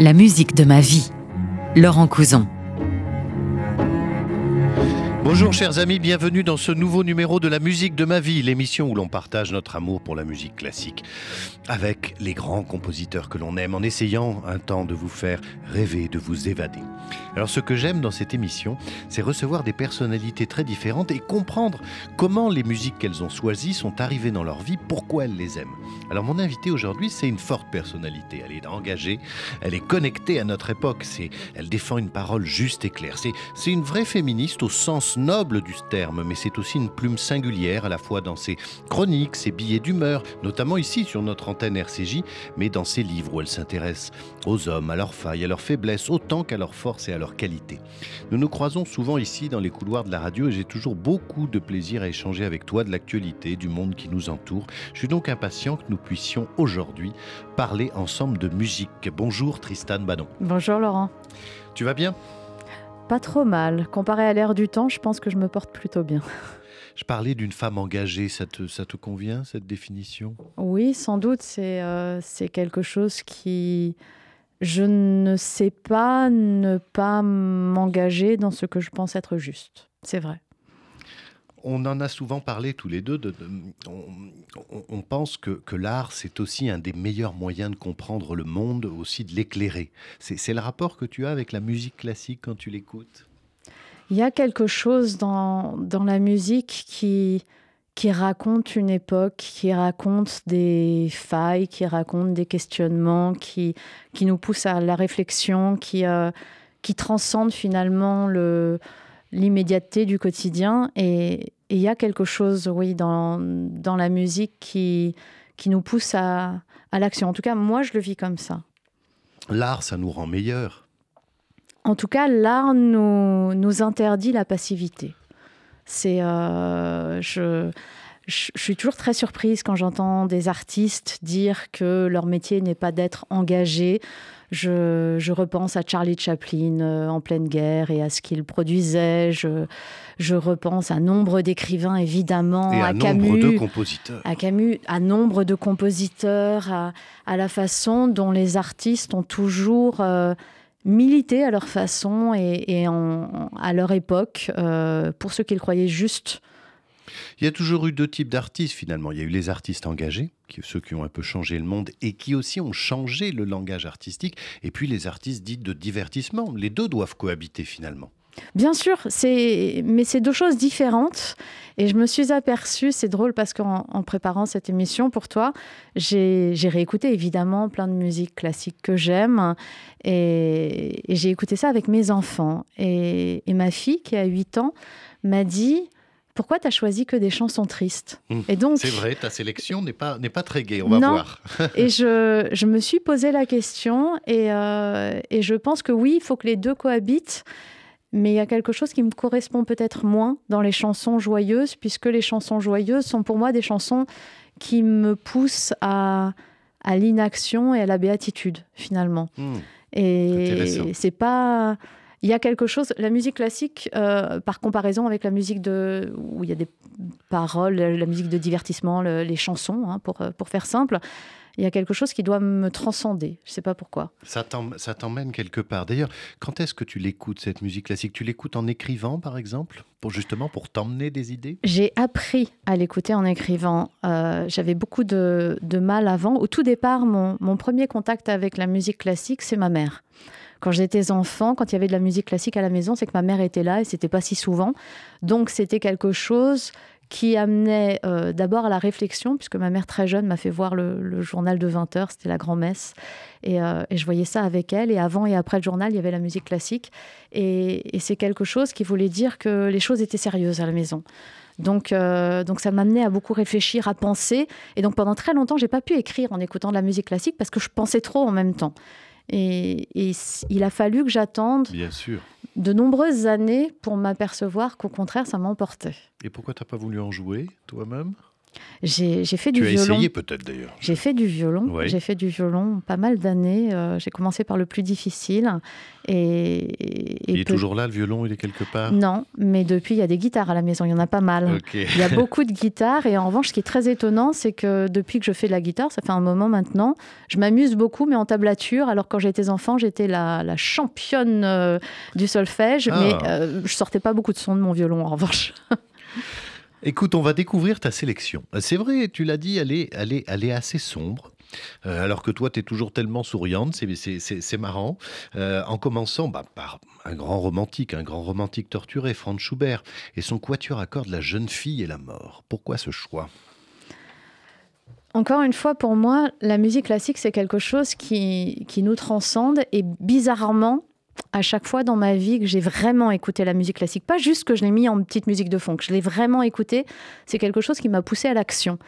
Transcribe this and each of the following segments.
La musique de ma vie. Laurent Couson. Bonjour chers amis, bienvenue dans ce nouveau numéro de la musique de ma vie, l'émission où l'on partage notre amour pour la musique classique avec les grands compositeurs que l'on aime en essayant un temps de vous faire rêver, de vous évader. Alors ce que j'aime dans cette émission, c'est recevoir des personnalités très différentes et comprendre comment les musiques qu'elles ont choisies sont arrivées dans leur vie, pourquoi elles les aiment. Alors mon invité aujourd'hui, c'est une forte personnalité, elle est engagée, elle est connectée à notre époque, c'est elle défend une parole juste et claire. C'est c'est une vraie féministe au sens noble du terme, mais c'est aussi une plume singulière à la fois dans ses chroniques, ses billets d'humeur, notamment ici sur notre antenne RCJ, mais dans ses livres où elle s'intéresse aux hommes, à leurs failles, à leurs faiblesses, autant qu'à leurs forces et à leurs qualités. Nous nous croisons souvent ici dans les couloirs de la radio et j'ai toujours beaucoup de plaisir à échanger avec toi de l'actualité, du monde qui nous entoure. Je suis donc impatient que nous puissions aujourd'hui parler ensemble de musique. Bonjour Tristan Badon. Bonjour Laurent. Tu vas bien? Pas trop mal. Comparé à l'ère du temps, je pense que je me porte plutôt bien. Je parlais d'une femme engagée, ça te, ça te convient cette définition? Oui, sans doute, c'est euh, c'est quelque chose qui... Je ne sais pas ne pas m'engager dans ce que je pense être juste. C'est vrai. On en a souvent parlé tous les deux. de- de- on, pense que, l'art, c'est aussi un des meilleurs moyens de comprendre le monde, aussi de l'éclairer. C'est le rapport que tu as avec la musique classique quand tu l'écoutes? Il y a quelque chose dans, la musique qui, raconte une époque, qui raconte des failles, qui raconte des questionnements, qui, nous pousse à la réflexion, qui, euh, transcende finalement le, l'immédiateté du quotidien. Et il y a quelque chose, oui, dans, dans la musique qui, qui nous pousse à, à l'action. En tout cas, moi, je le vis comme ça. L'art, ça nous rend meilleurs. En tout cas, l'art nous, nous interdit la passivité. C'est, euh, je, je, je suis toujours très surprise quand j'entends des artistes dire que leur métier n'est pas d'être engagé. Je, je repense à Charlie Chaplin euh, en pleine guerre et à ce qu'il produisait. Je, je repense à nombre d'écrivains, évidemment, Et à un nombre Camus de compositeurs. à Camus, à nombre de compositeurs, à, à la façon dont les artistes ont toujours euh, milité à leur façon et, et en- à leur époque euh, pour ce qu'ils croyaient juste. Il y a toujours eu deux types d'artistes finalement. Il y a eu les artistes engagés, ceux qui ont un peu changé le monde et qui aussi ont changé le langage artistique, et puis les artistes dits de divertissement. Les deux doivent cohabiter finalement. Bien sûr, mais c'est deux choses différentes. Et je me suis aperçue, c'est drôle parce qu'en en préparant cette émission pour toi, j'ai, réécouté évidemment plein de musique classique que j'aime. Et, et j'ai écouté ça avec mes enfants. Et, et ma fille, qui a 8 ans, m'a dit Pourquoi tu as choisi que des chansons tristes Mmh, Et donc, C'est vrai, ta sélection n'est pas, n'est pas très gaie, on va Non. voir. et je, je me suis posé la question et, euh, et je pense que oui, il faut que les deux cohabitent. Mais il y a quelque chose qui me correspond peut-être moins dans les chansons joyeuses, puisque les chansons joyeuses sont pour moi des chansons qui me poussent à, à l'inaction et à la béatitude, finalement. Hmm. Et c'est pas. Il y a quelque chose. La musique classique, euh, par comparaison avec la musique de où il y a des paroles, la musique de divertissement, le- les chansons, hein, pour, pour faire simple, il y a quelque chose qui doit me transcender. Je sais pas pourquoi. Ça t'emmène quelque part. D'ailleurs, quand est-ce que tu l'écoutes, cette musique classique? Tu l'écoutes en écrivant, par exemple? Pour Justement pour t'emmener des idées? J'ai appris à l'écouter en écrivant. Euh, J'avais beaucoup de, de mal avant. Au tout départ, mon, mon premier contact avec la musique classique, c'est ma mère. Quand j'étais enfant, quand il y avait de la musique classique à la maison, c'est que ma mère était là et c'était pas si souvent. Donc c'était quelque chose qui amenait euh, d'abord à la réflexion, puisque ma mère très jeune m'a fait voir le, journal de 20 heures, c'était la grand-messe, et, euh, et je voyais ça avec elle, et avant et après le journal, il y avait la musique classique, et, et c'est quelque chose qui voulait dire que les choses étaient sérieuses à la maison. Donc, euh, donc ça m'amenait à beaucoup réfléchir, à penser, et donc pendant très longtemps, j'ai pas pu écrire en écoutant de la musique classique parce que je pensais trop en même temps. Et, il a fallu que j'attende Bien sûr. de nombreuses années pour m'apercevoir qu'au contraire, ça m'emportait. Et pourquoi t'as pas voulu en jouer toi-même? J'ai fait du tu as violon. essayé peut-être d'ailleurs. J'ai fait du violon. J'ai fait du violon pas mal d'années. Euh, j'ai commencé par le plus difficile. Et, il est toujours là, le violon, il est quelque part? Non, mais depuis, il y a des guitares à la maison. Il y en a pas mal. Il y a beaucoup de guitares. Et en revanche, ce qui est très étonnant, c'est que depuis que je fais de la guitare, ça fait un moment maintenant, je m'amuse beaucoup, mais en tablature. Alors, quand j'étais enfant, j'étais la, championne euh, du solfège. Mais je ah. euh, je sortais pas beaucoup de son de mon violon, en revanche. Écoute, on va découvrir ta sélection. C'est vrai, tu l'as dit, elle est, elle, est, assez sombre. Euh, alors que toi, tu es toujours tellement souriante, c'est marrant. Euh, en commençant bah, par un grand romantique, un grand romantique torturé, Franz Schubert, et son quatuor accorde La jeune fille et la mort. Pourquoi ce choix? Encore une fois, pour moi, la musique classique, c'est quelque chose qui, qui nous transcende et bizarrement, à chaque fois dans ma vie que j'ai vraiment écouté la musique classique, pas juste que je l'ai mis en petite musique de fond, que je l'ai vraiment écouté, c'est quelque chose qui m'a poussé à l'action.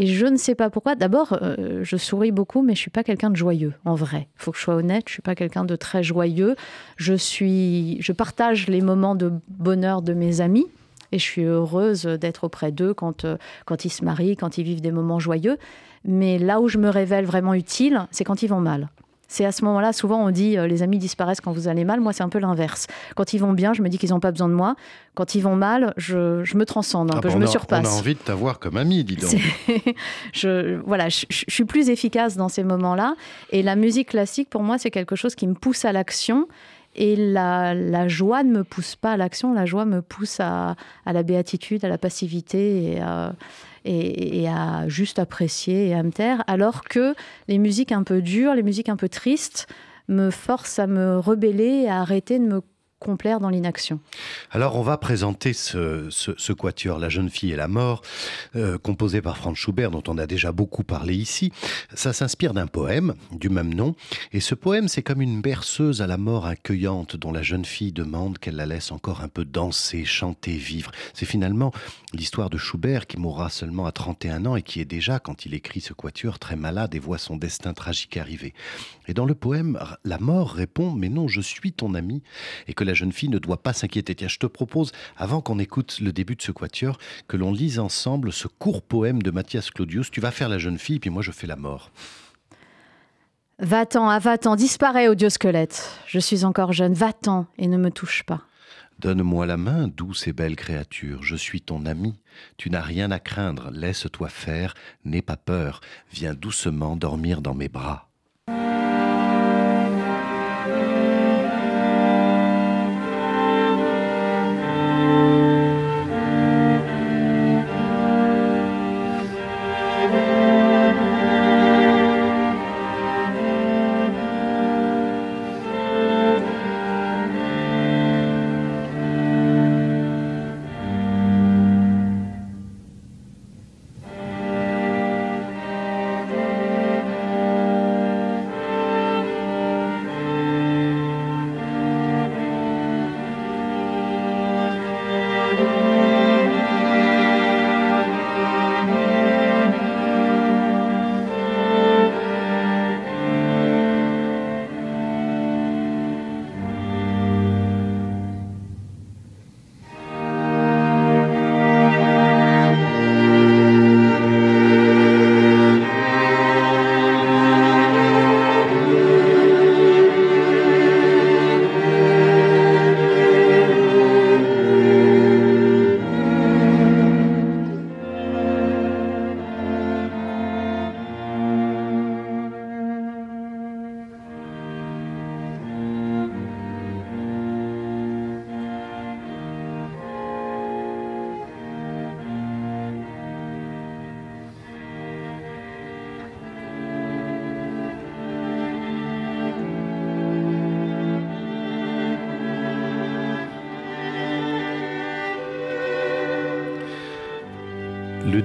Et je ne sais pas pourquoi. D'abord, euh, je souris beaucoup, mais je suis pas quelqu'un de joyeux, en vrai. Il faut que je sois honnête, je suis pas quelqu'un de très joyeux. Je suis, je partage les moments de bonheur de mes amis, et je suis heureuse d'être auprès d'eux quand, euh, quand ils se marient, quand ils vivent des moments joyeux. Mais là où je me révèle vraiment utile, c'est quand ils vont mal. C'est à ce moment-là, souvent on dit euh, les amis disparaissent quand vous allez mal. Moi, c'est un peu l'inverse. Quand ils vont bien, je me dis qu'ils n'ont pas besoin de moi. Quand ils vont mal, je, me transcende un ah peu, je me surpasse. On a envie de t'avoir comme ami, dis donc. je, voilà, je, suis plus efficace dans ces moments-là. Et la musique classique, pour moi, c'est quelque chose qui me pousse à l'action. Et la, joie ne me pousse pas à l'action, la joie me pousse à, la béatitude, à la passivité et à, juste apprécier et à me taire, alors que les musiques un peu dures, les musiques un peu tristes, me forcent à me rebeller et à arrêter de me complaire dans l'inaction. Alors on va présenter ce, quatuor, La jeune fille et la mort, euh, composé par Franz Schubert, dont on a déjà beaucoup parlé ici. Ça s'inspire d'un poème du même nom, et ce poème c'est comme une berceuse à la mort accueillante dont la jeune fille demande qu'elle la laisse encore un peu danser, chanter, vivre. C'est finalement l'histoire de Schubert qui mourra seulement à 31 ans et qui est déjà, quand il écrit ce quatuor, très malade et voit son destin tragique arriver. Et dans le poème, la mort répond Mais non, je suis ton ami, la jeune fille ne doit pas s'inquiéter. Tiens, je te propose, avant qu'on écoute le début de ce quatuor, que l'on lise ensemble ce court poème de Mathias Claudius. Tu vas faire la jeune fille, puis moi je fais la mort. Va-t'en, ah, va-t'en, disparais, odieux squelette. Je suis encore jeune, va-t'en et ne me touche pas. Donne-moi la main, douce et belle créature, je suis ton ami. Tu n'as rien à craindre, laisse-toi faire, n'aie pas peur, viens doucement dormir dans mes bras.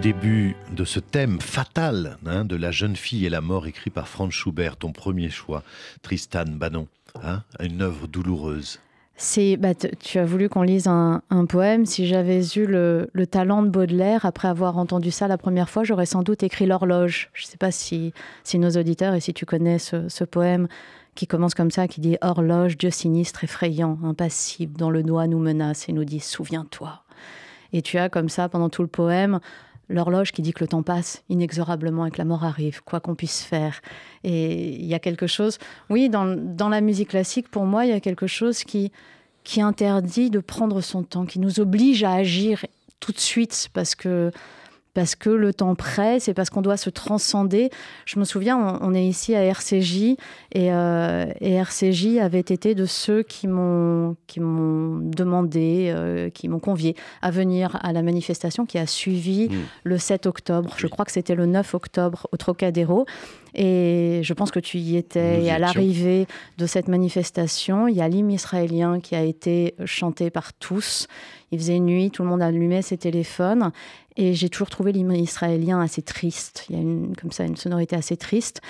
Début de ce thème fatal hein, de la jeune fille et la mort écrit par Franz Schubert, ton premier choix, Tristan Bannon, hein, une œuvre douloureuse. C'est, bah, tu as voulu qu'on lise un, poème. Si j'avais eu le, talent de Baudelaire, après avoir entendu ça la première fois, j'aurais sans doute écrit l'horloge. Je ne sais pas si, nos auditeurs et si tu connais ce, poème qui commence comme ça, qui dit Horloge, Dieu sinistre, effrayant, impassible, dans le noix nous menace et nous dit Souviens-toi. Et tu as comme ça, pendant tout le poème, l'horloge qui dit que le temps passe inexorablement et que la mort arrive, quoi qu'on puisse faire. Et il y a quelque chose, oui, dans, dans, la musique classique, pour moi, il y a quelque chose qui, qui interdit de prendre son temps, qui nous oblige à agir tout de suite parce que parce que le temps presse et parce qu'on doit se transcender. Je me souviens, on, est ici à RCJ euh, et, RCJ avait été de ceux qui m'ont qui m'ont demandé, euh, qui m'ont convié à venir à la manifestation qui a suivi mmh. le 7 octobre. Je crois que c'était le 9 octobre au Trocadéro. Et je pense que tu y étais. et à l'arrivée de cette manifestation, il y a l'hymne israélien qui a été chanté par tous. Il faisait nuit, tout le monde allumait ses téléphones. Et j'ai toujours trouvé l'hymne israélien assez triste. Il y a une, comme ça une sonorité assez triste.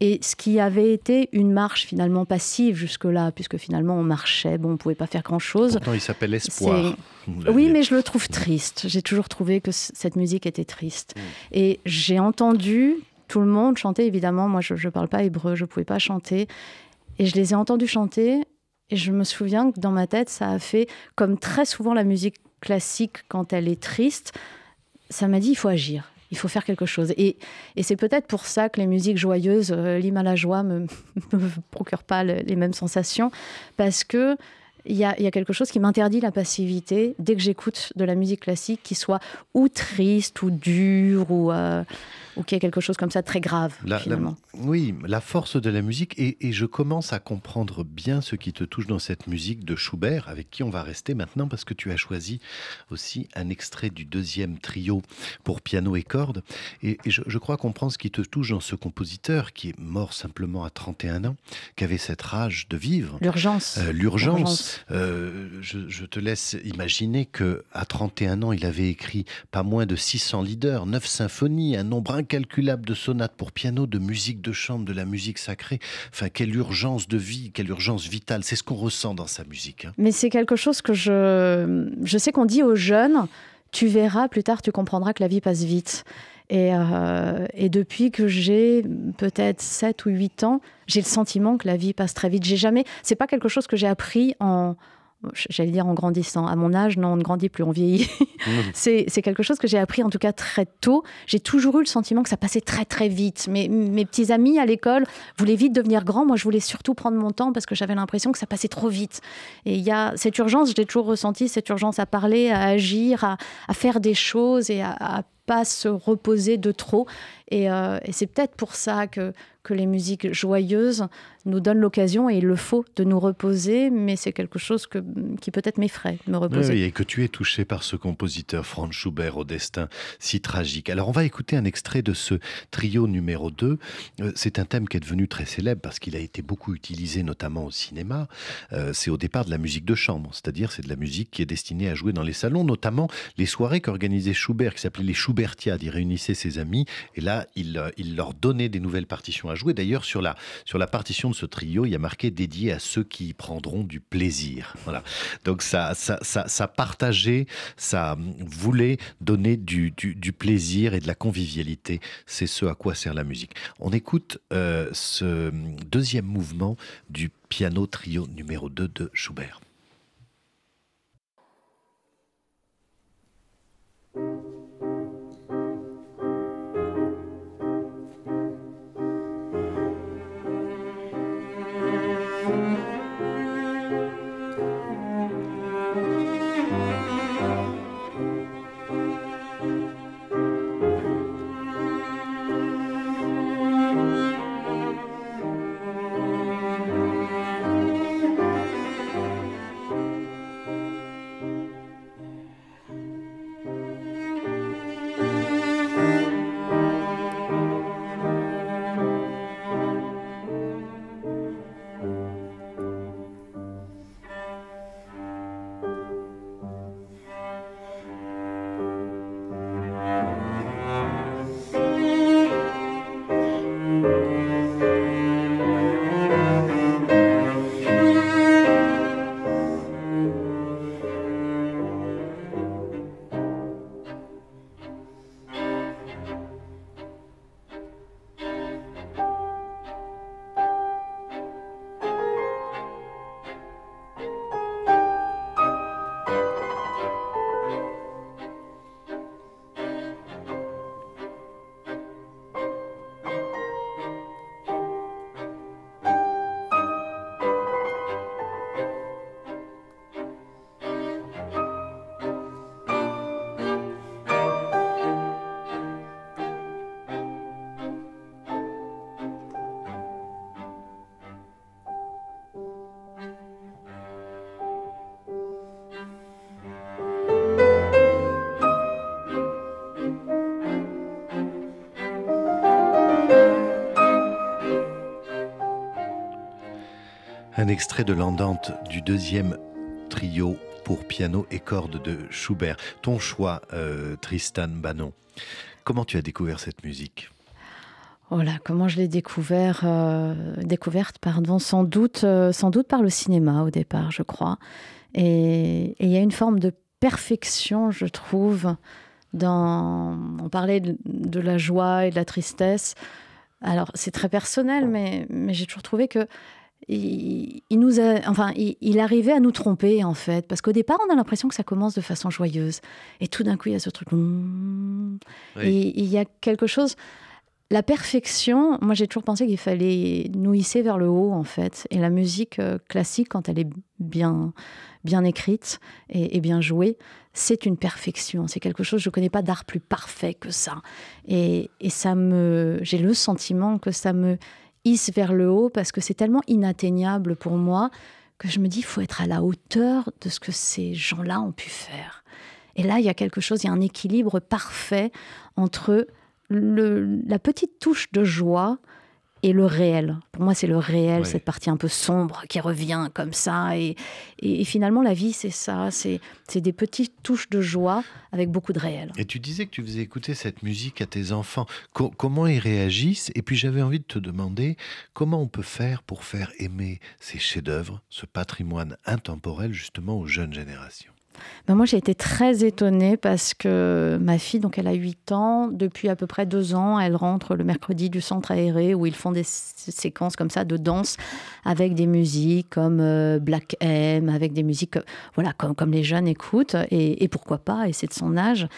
Et ce qui avait été une marche finalement passive jusque-là, puisque finalement on marchait, bon, on ne pouvait pas faire grand-chose. Pourtant, il s'appelle Espoir. Oui, mais je le trouve triste. J'ai toujours trouvé que cette musique était triste. Mm. Et j'ai entendu tout le monde chanter, évidemment. Moi, je ne parle pas hébreu, je ne pouvais pas chanter. Et je les ai entendus chanter. Et je me souviens que dans ma tête, ça a fait, comme très souvent la musique classique quand elle est triste, ça m'a dit il faut agir, il faut faire quelque chose. Et, c'est peut-être pour ça que les musiques joyeuses, euh, à la joie, ne me, procurent pas les mêmes sensations, parce que il y, a, y a, quelque chose qui m'interdit la passivité dès que j'écoute de la musique classique qui soit ou triste ou dure ou euh, ou qu'il y ait quelque chose comme ça très grave. finalement. oui, la force de la musique, et, je commence à comprendre bien ce qui te touche dans cette musique de Schubert, avec qui on va rester maintenant, parce que tu as choisi aussi un extrait du deuxième trio pour piano et cordes. Et, je, crois comprendre ce qui te touche dans ce compositeur qui est mort simplement à 31 ans, qui avait cette rage de vivre. L'urgence. Euh, l'urgence. Euh, je, je, te laisse imaginer que à 31 ans, il avait écrit pas moins de 600 leaders, 9 symphonies, un nombre incalculable de sonates pour piano, de musique de chambre, de la musique sacrée. Enfin, quelle urgence de vie, quelle urgence vitale. C'est ce qu'on ressent dans sa musique. Hein. Mais c'est quelque chose que je, je sais qu'on dit aux jeunes, tu verras, plus tard, tu comprendras que la vie passe vite. Et, euh, et, depuis que j'ai peut-être 7 ou 8 ans, j'ai le sentiment que la vie passe très vite. J'ai jamais, c'est pas quelque chose que j'ai appris en, j'allais dire en grandissant. À mon âge, non, on ne grandit plus, on vieillit. Mmh. c'est quelque chose que j'ai appris en tout cas très tôt. J'ai toujours eu le sentiment que ça passait très très vite. Mais mes petits amis à l'école voulaient vite devenir grands. Moi, je voulais surtout prendre mon temps parce que j'avais l'impression que ça passait trop vite. Et il y a cette urgence, je l'ai toujours ressenti, cette urgence à parler, à agir, à, faire des choses et à, à pas se reposer de trop. Et, euh, et c'est peut-être pour ça que, que les musiques joyeuses nous donnent l'occasion, et il le faut, de nous reposer, mais c'est quelque chose que, qui peut-être m'effraie, me reposer. Oui, et que tu es touché par ce compositeur Franz Schubert au destin si tragique. Alors on va écouter un extrait de ce trio numéro 2. Euh, c'est un thème qui est devenu très célèbre parce qu'il a été beaucoup utilisé notamment au cinéma. Euh, c'est au départ de la musique de chambre, c'est-à-dire c'est de la musique qui est destinée à jouer dans les salons, notamment les soirées qu'organisait Schubert, qui s'appelait les Schubertiades. Il réunissait ses amis et là, il, il leur donnait des nouvelles partitions à jouer. D'ailleurs, sur la, sur la partition de ce trio, il y a marqué dédié à ceux qui prendront du plaisir. Voilà. Donc ça, ça, ça, partageait, ça voulait donner du, plaisir et de la convivialité. C'est ce à quoi sert la musique. On écoute euh, ce deuxième mouvement du piano trio numéro 2 de Schubert. Un extrait de l'andante du deuxième trio pour piano et cordes de Schubert. Ton choix, euh, Tristan Bannon. Comment tu as découvert cette musique? Oh là, comment je l'ai découvert, euh, découverte, sans doute, euh, sans doute par le cinéma au départ, je crois. Et il y a une forme de perfection, je trouve, dans. On parlait de, la joie et de la tristesse. Alors, c'est très personnel, mais j'ai toujours trouvé que il, nous a, enfin, il, arrivait à nous tromper en fait, parce qu'au départ, on a l'impression que ça commence de façon joyeuse, et tout d'un coup, il y a ce truc, et il y a quelque chose la perfection, moi j'ai toujours pensé qu'il fallait nous hisser vers le haut en fait. Et la musique euh, classique, quand elle est bien, bien écrite et, bien jouée, c'est une perfection. C'est quelque chose, je ne connais pas d'art plus parfait que ça. Et, ça me, j'ai le sentiment que ça me hisse vers le haut parce que c'est tellement inatteignable pour moi que je me dis, il faut être à la hauteur de ce que ces gens-là ont pu faire. Et là, il y a quelque chose, il y a un équilibre parfait entre la petite touche de joie et le réel. Pour moi, c'est le réel, cette partie un peu sombre qui revient comme ça. Et, finalement, la vie, c'est ça. C'est des petites touches de joie avec beaucoup de réel. Et tu disais que tu faisais écouter cette musique à tes enfants. comment ils réagissent? Et puis, j'avais envie de te demander comment on peut faire pour faire aimer ces chefs-d'œuvre, ce patrimoine intemporel, justement, aux jeunes générations? Ben moi, j'ai été très étonnée parce que ma fille, donc elle a 8 ans, depuis à peu près 2 ans, elle rentre le mercredi du centre aéré où ils font des séquences comme ça de danse avec des musiques comme euh, Black M, avec des musiques voilà, comme, les jeunes écoutent, et, pourquoi pas, et c'est de son âge.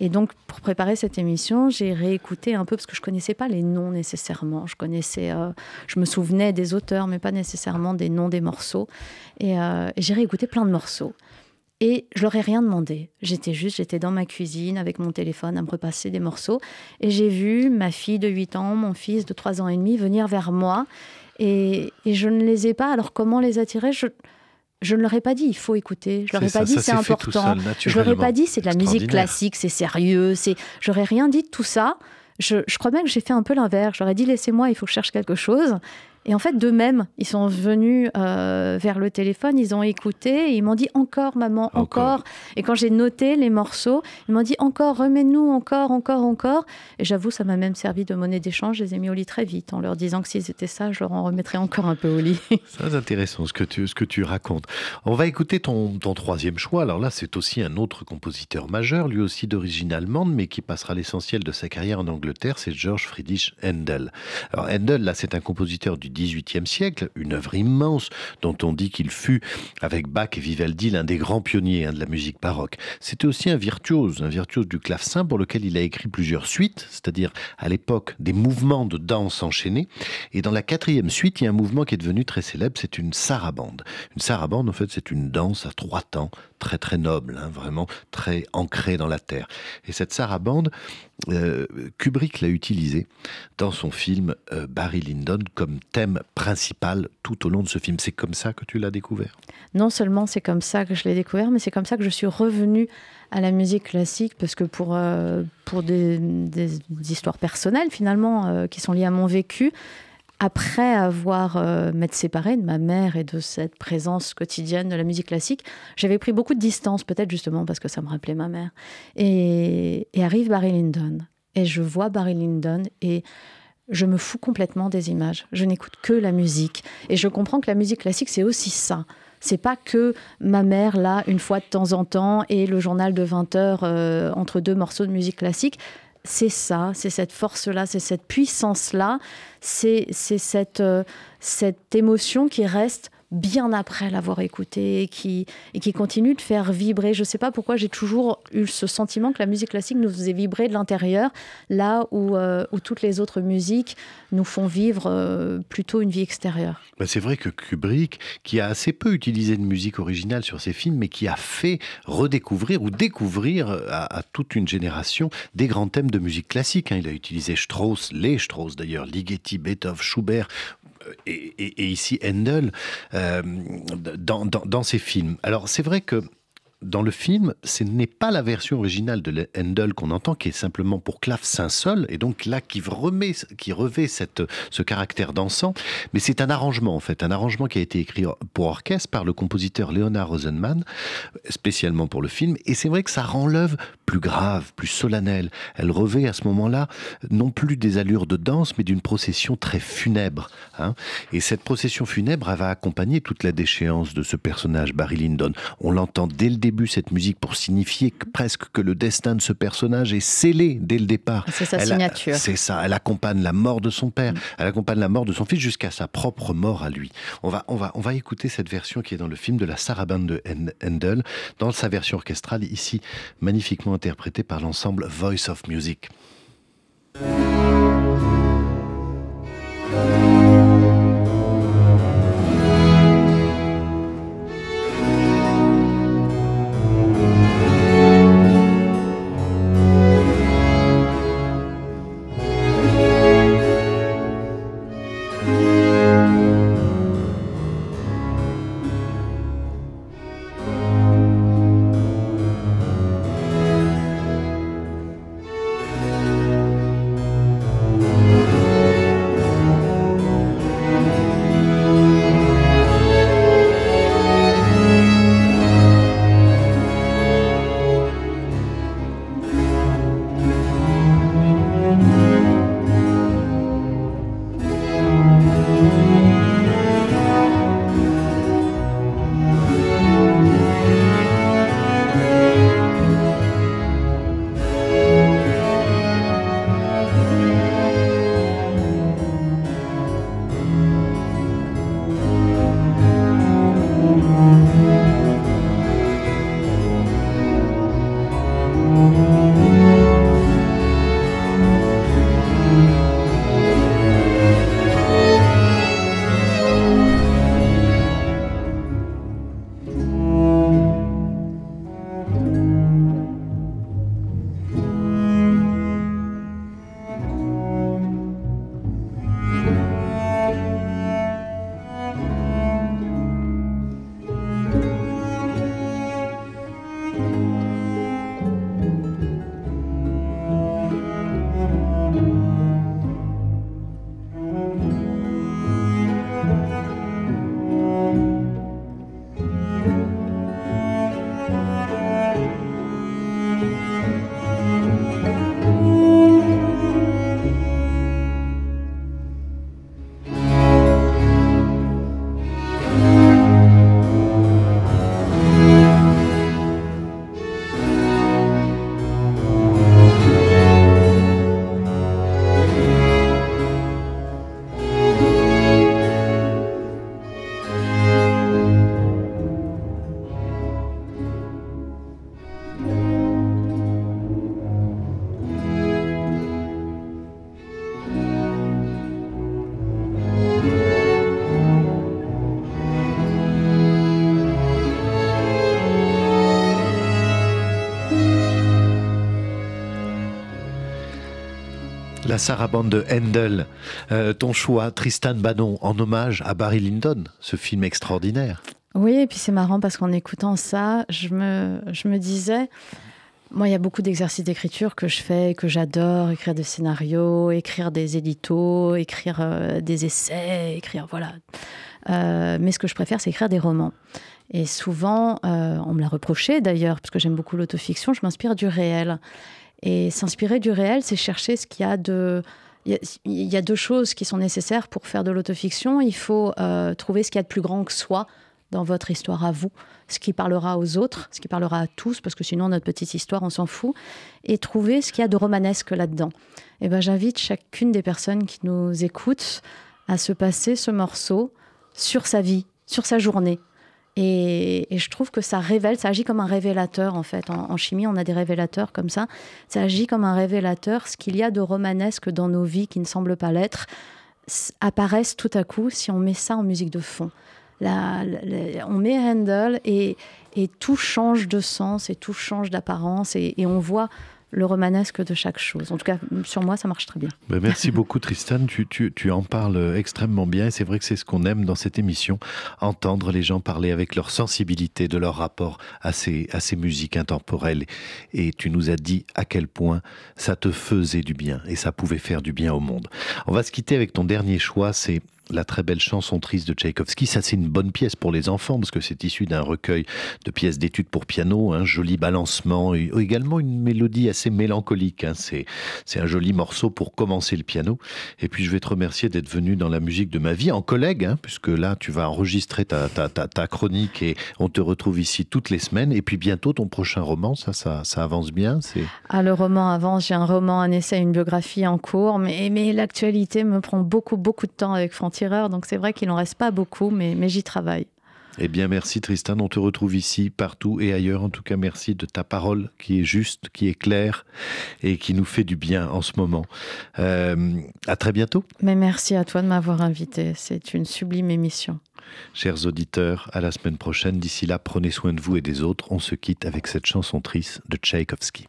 Et donc, pour préparer cette émission, j'ai réécouté un peu parce que je connaissais pas les noms nécessairement. Je connaissais, euh, je me souvenais des auteurs, mais pas nécessairement des noms des morceaux. Et, euh, et j'ai réécouté plein de morceaux. Et je leur ai rien demandé. J'étais juste, j'étais dans ma cuisine avec mon téléphone à me repasser des morceaux. Et j'ai vu ma fille de 8 ans, mon fils de 3 ans et demi venir vers moi. Et, je ne les ai pas. Alors comment les attirer? Je, je ne leur ai pas dit, il faut écouter. Je leur ai pas dit, c'est important. je leur ai pas dit, c'est de la musique classique, c'est sérieux. C'est, j'aurais rien dit de tout ça. Je, je crois bien que j'ai fait un peu l'inverse. J'aurais dit, laissez-moi, il faut que je cherche quelque chose. Et en fait, d'eux-mêmes, ils sont venus euh, vers le téléphone, ils ont écouté, et ils m'ont dit encore, maman, encore. Et quand j'ai noté les morceaux, ils m'ont dit encore, remets-nous, encore, encore, encore. Et j'avoue, ça m'a même servi de monnaie d'échange. Je les ai mis au lit très vite en leur disant que s'ils étaient ça, je leur en remettrais encore un peu au lit. C'est intéressant ce que tu, ce que tu racontes. On va écouter ton, ton troisième choix. Alors là, c'est aussi un autre compositeur majeur, lui aussi d'origine allemande, mais qui passera l'essentiel de sa carrière en Angleterre, c'est George Friedrich Handel. Alors Handel, là, c'est un compositeur du XVIIIe siècle, une œuvre immense dont on dit qu'il fut, avec Bach et Vivaldi, l'un des grands pionniers hein, de la musique baroque. C'était aussi un virtuose, un virtuose du clavecin pour lequel il a écrit plusieurs suites, c'est-à-dire à, l'époque des mouvements de danse enchaînés. Et dans la quatrième suite, il y a un mouvement qui est devenu très célèbre, c'est une sarabande. Une sarabande, en fait, c'est une danse à trois temps, très très noble, hein, vraiment très ancrée dans la terre. Et cette sarabande, euh, Kubrick l'a utilisée dans son film euh, Barry Lyndon comme thème principal tout au long de ce film. C'est comme ça que tu l'as découvert? Non seulement c'est comme ça que je l'ai découvert, mais c'est comme ça que je suis revenue à la musique classique parce que pour, euh, pour des, histoires personnelles finalement qui sont liées à mon vécu, après avoir euh, m'être séparée de ma mère et de cette présence quotidienne de la musique classique, j'avais pris beaucoup de distance, peut-être justement parce que ça me rappelait ma mère. Et, arrive Barry Lyndon. Et je vois Barry Lyndon et je me fous complètement des images. Je n'écoute que la musique. Et je comprends que la musique classique, c'est aussi ça. C'est pas que ma mère, là, une fois de temps en temps, et le journal de 20 heures euh, entre deux morceaux de musique classique c'est ça, c'est cette force-là, c'est cette puissance-là, c'est cette, euh, cette émotion qui reste bien après l'avoir écouté et qui, et qui continue de faire vibrer. Je ne sais pas pourquoi j'ai toujours eu ce sentiment que la musique classique nous faisait vibrer de l'intérieur, là où, euh, où, toutes les autres musiques nous font vivre euh, plutôt une vie extérieure. Bah, c'est vrai que Kubrick, qui a assez peu utilisé de musique originale sur ses films, mais qui a fait redécouvrir ou découvrir à, toute une génération des grands thèmes de musique classique. Hein. Il a utilisé Strauss, les Strauss d'ailleurs, Ligeti, Beethoven, Schubert, et, ici Handel euh, dans, dans, ces films. Alors c'est vrai que dans le film, ce n'est pas la version originale de Handel qu'on entend, qui est simplement pour clavecin seul, et donc là qui remet, qui revêt cette, ce caractère dansant, mais c'est un arrangement en fait, un arrangement qui a été écrit pour orchestre par le compositeur Leonard Rosenman, spécialement pour le film, et c'est vrai que ça rend l'œuvre plus grave, plus solennelle. Elle revêt à ce moment-là non plus des allures de danse, mais d'une procession très funèbre. Hein. Et cette procession funèbre, va accompagner toute la déchéance de ce personnage, Barry Lyndon. On l'entend dès le début, cette musique, pour signifier presque que le destin de ce personnage est scellé dès le départ. C'est sa signature. C'est ça. Elle accompagne la mort de son père, mm. elle accompagne la mort de son fils jusqu'à sa propre mort à lui. On va, on va, on va écouter cette version qui est dans le film de la sarabande de Handel, dans sa version orchestrale, ici magnifiquement interprétée par l'ensemble Voice of Music. La sarabande de Handel, euh, ton choix, Tristan Bannon, en hommage à Barry Lyndon, ce film extraordinaire. Oui, et puis c'est marrant parce qu'en écoutant ça, je me, disais, moi, il y a beaucoup d'exercices d'écriture que je fais, que j'adore, écrire des scénarios, écrire des éditos, écrire euh, des essais, écrire, voilà. Euh, mais ce que je préfère, c'est écrire des romans. Et souvent, on me l'a reproché d'ailleurs, parce que j'aime beaucoup l'autofiction, je m'inspire du réel. Et s'inspirer du réel, c'est chercher ce qu'il y a de... Il y, a deux choses qui sont nécessaires pour faire de l'autofiction. Il faut euh, trouver ce qu'il y a de plus grand que soi dans votre histoire à vous, ce qui parlera aux autres, ce qui parlera à tous, parce que sinon notre petite histoire, on s'en fout, et trouver ce qu'il y a de romanesque là-dedans. Et ben, j'invite chacune des personnes qui nous écoutent à se passer ce morceau sur sa vie, sur sa journée, et, je trouve que ça révèle, ça agit comme un révélateur en fait. En, chimie, on a des révélateurs comme ça. Ça agit comme un révélateur. Ce qu'il y a de romanesque dans nos vies qui ne semble pas l'être apparaissent tout à coup si on met ça en musique de fond. on met Handel et, et, tout change de sens et tout change d'apparence et, on voit le romanesque de chaque chose. En tout cas, sur moi, ça marche très bien. Ben, merci beaucoup, Tristan. Tu, tu, tu, en parles extrêmement bien. Et c'est vrai que c'est ce qu'on aime dans cette émission, entendre les gens parler avec leur sensibilité, de leur rapport à ces, à ces musiques intemporelles. Et tu nous as dit à quel point ça te faisait du bien et ça pouvait faire du bien au monde. On va se quitter avec ton dernier choix, c'est la très belle chanson triste de Tchaïkovski. Ça, c'est une bonne pièce pour les enfants parce que c'est issu d'un recueil de pièces d'études pour piano, un joli balancement, et également une mélodie assez mélancolique. Hein. C'est, c'est un joli morceau pour commencer le piano. Et puis, je vais te remercier d'être venu dans la musique de ma vie en collègue, hein, puisque là, tu vas enregistrer ta, ta, ta, chronique et on te retrouve ici toutes les semaines. Et puis, bientôt, ton prochain roman, ça, ça, ça avance bien. C'est... Ah, le roman avance. J'ai un roman, un essai, une biographie en cours, mais, mais l'actualité me prend beaucoup, beaucoup de temps avec Franck tireur, donc c'est vrai qu'il n'en reste pas beaucoup, mais, mais j'y travaille. Eh bien, merci Tristan. On te retrouve ici, partout et ailleurs. En tout cas, merci de ta parole qui est juste, qui est claire et qui nous fait du bien en ce moment. Euh, à très bientôt. Mais merci à toi de m'avoir invité. C'est une sublime émission. Chers auditeurs, à la semaine prochaine. D'ici là, prenez soin de vous et des autres. On se quitte avec cette chanson triste de Tchaïkovski.